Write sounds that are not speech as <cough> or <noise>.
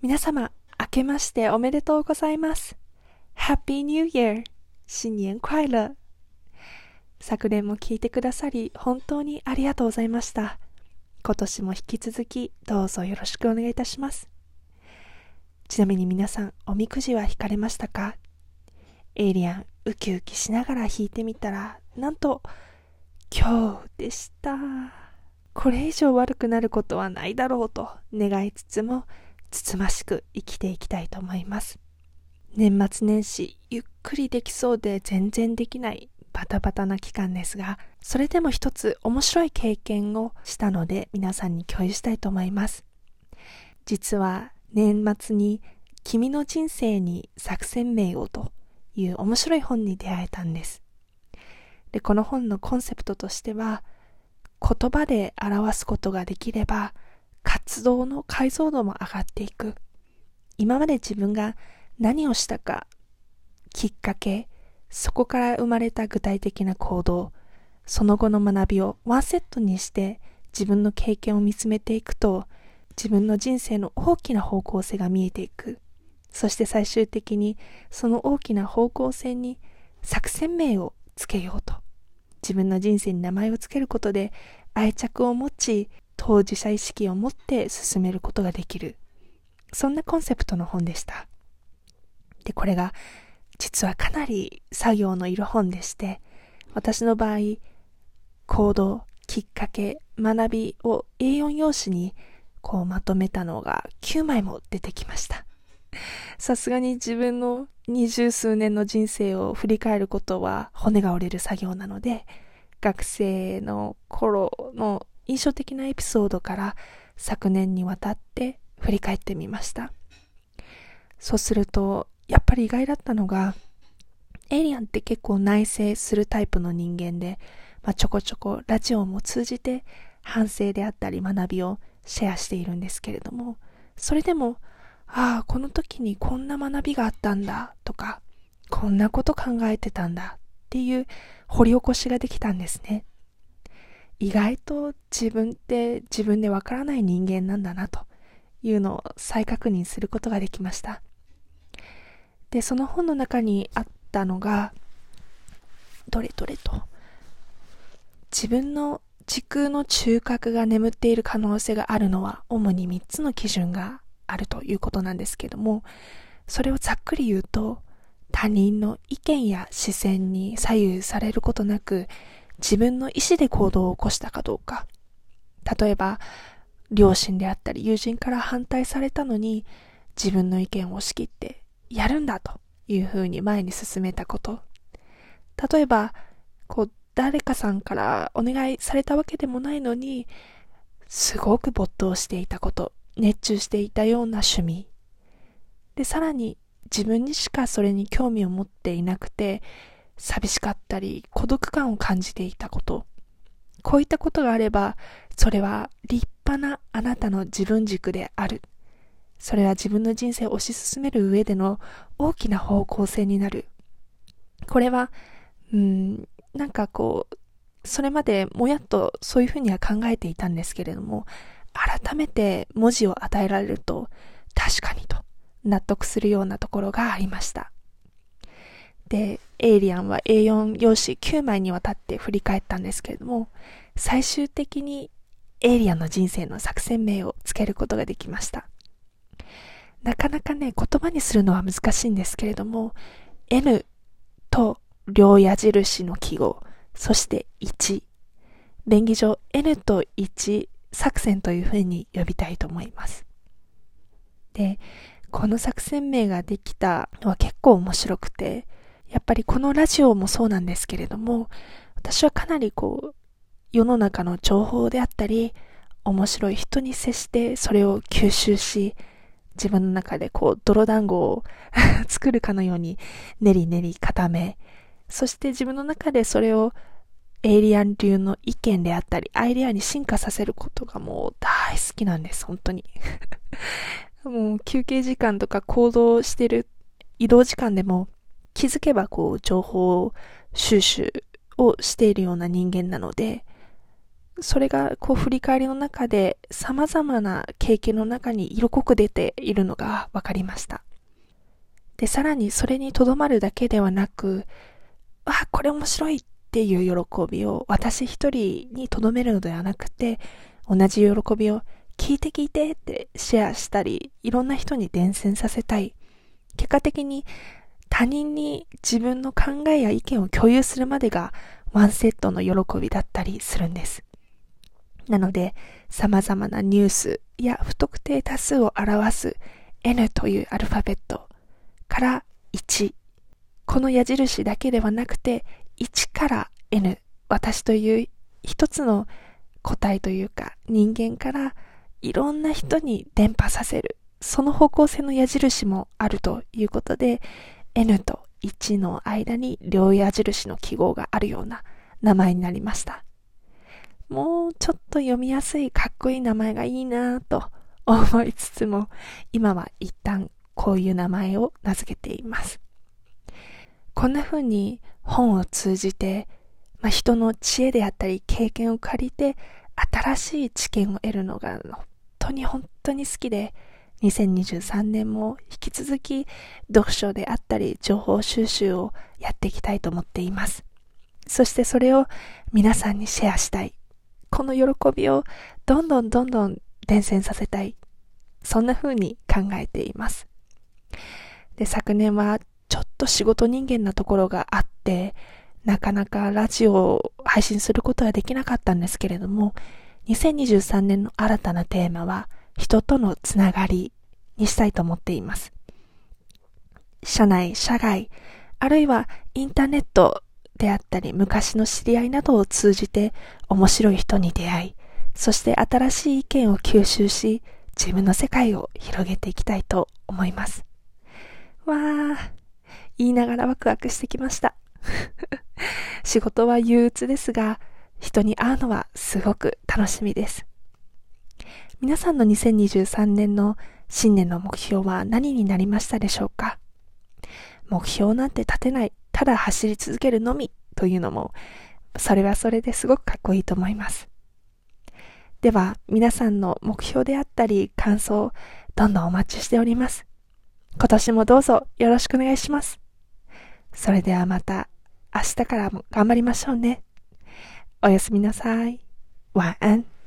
皆様、明けましておめでとうございます。Happy New Year! 新年快乐昨年も聞いてくださり、本当にありがとうございました。今年も引き続き、どうぞよろしくお願いいたします。ちなみに皆さん、おみくじは引かれましたか？エイリアン、ウキウキしながら引いてみたら、なんと、今日でした。これ以上悪くなることはないだろうと願いつつも、つつましく生きていきたいと思います。年末年始、ゆっくりできそうで全然できないバタバタな期間ですが、それでも一つ面白い経験をしたので皆さんに共有したいと思います。実は年末に君の人生に作戦名をという面白い本に出会えたんです。で、この本のコンセプトとしては、言葉で表すことができれば活動の解像度も上がっていく。今まで自分が何をしたか、きっかけ、そこから生まれた具体的な行動、その後の学びをワンセットにして自分の経験を見つめていくと、自分の人生の大きな方向性が見えていく。そして最終的にその大きな方向性に作戦名をつけようと。自分の人生に名前をつけることで愛着を持ち、当事者意識を持って進めることができる。そんなコンセプトの本でした。で、これが実はかなり作業のいる本でして、私の場合、行動、きっかけ、学びを A4 用紙にこうまとめたのが9枚も出てきました。さすがに自分の二十数年の人生を振り返ることは骨が折れる作業なので、学生の頃の印象的なエピソードから昨年にわたって振り返ってみました。そうすると、やっぱり意外だったのが、エイリアンって結構内省するタイプの人間で、まあ、ちょこちょこラジオも通じて反省であったり学びをシェアしているんですけれども、それでも、ああ、この時にこんな学びがあったんだとか、こんなこと考えてたんだっていう掘り起こしができたんですね。意外と自分って自分でわからない人間なんだなというのを再確認することができました。で、その本の中にあったのが、どれどれと、自分の時空の中核が眠っている可能性があるのは主に3つの基準があるということなんですけども、それをざっくり言うと、他人の意見や視線に左右されることなく、自分の意思で行動を起こしたかどうか。例えば、両親であったり友人から反対されたのに自分の意見を押し切ってやるんだというふうに前に進めたこと。例えば、こう、誰かさんからお願いされたわけでもないのに、すごく没頭していたこと、熱中していたような趣味。で、さらに自分にしかそれに興味を持っていなくて、寂しかったり孤独感を感じていたこと。こういったことがあれば、それは立派なあなたの自分軸である。それは自分の人生を推し進める上での大きな方向性になる。これは、うん、なんかこう、それまでもやっとそういうふうには考えていたんですけれども、改めて文字を与えられると、確かにと納得するようなところがありました。で、エイリアンは A4 用紙9枚にわたって振り返ったんですけれども、最終的にエイリアンの人生の作戦名をつけることができました。なかなかね、言葉にするのは難しいんですけれども、N と両矢印の記号、そして1。便宜上 N と1作戦というふうに呼びたいと思います。で、この作戦名ができたのは結構面白くて、やっぱりこのラジオもそうなんですけれども、私はかなりこう、世の中の情報であったり、面白い人に接してそれを吸収し、自分の中でこう、泥団子を <laughs> 作るかのように練り練り固め、そして自分の中でそれをエイリアン流の意見であったり、アイデアに進化させることがもう大好きなんです、本当に。<laughs> もう休憩時間とか行動してる移動時間でも気づけばこう情報収集をしているような人間なので、それがこう振り返りの中で様々な経験の中に色濃く出ているのが分かりました。で、さらにそれにとどまるだけではなく、あ、これ面白いっていう喜びを私一人にとどめるのではなくて、同じ喜びを聞いて聞いてってシェアしたり、いろんな人に伝染させたい。結果的に他人に自分の考えや意見を共有するまでがワンセットの喜びだったりするんです。なので、様々なニュースや不特定多数を表す N というアルファベットから1。この矢印だけではなくて、1から N。私という一つの個体というか人間からいろんな人に伝播させる。その方向性の矢印もあるということで、N と1の間に両矢印の記号があるような名前になりました。もうちょっと読みやすいかっこいい名前がいいなぁと <laughs> 思いつつも、今は一旦こういう名前を名付けています。こんな風に本を通じて、まあ、人の知恵であったり経験を借りて新しい知見を得るのが本当に本当に好きで、2023年も引き続き読書であったり情報収集をやっていきたいと思っています。そしてそれを皆さんにシェアしたい。この喜びをどんどんどんどん伝染させたい。そんな風に考えています。で、昨年はちょっと仕事人間なところがあって、なかなかラジオを配信することはできなかったんですけれども、2023年の新たなテーマは、人とのつながりにしたいと思っています。社内、社外、あるいはインターネットであったり、昔の知り合いなどを通じて面白い人に出会い、そして新しい意見を吸収し、自分の世界を広げていきたいと思います。わー、言いながらワクワクしてきました。<laughs> 仕事は憂鬱ですが、人に会うのはすごく楽しみです。皆さんの2023年の新年の目標は何になりましたでしょうか？目標なんて立てない。ただ走り続けるのみというのも、それはそれですごくかっこいいと思います。では、皆さんの目標であったり、感想、どんどんお待ちしております。今年もどうぞよろしくお願いします。それではまた明日からも頑張りましょうね。おやすみなさい。晚安。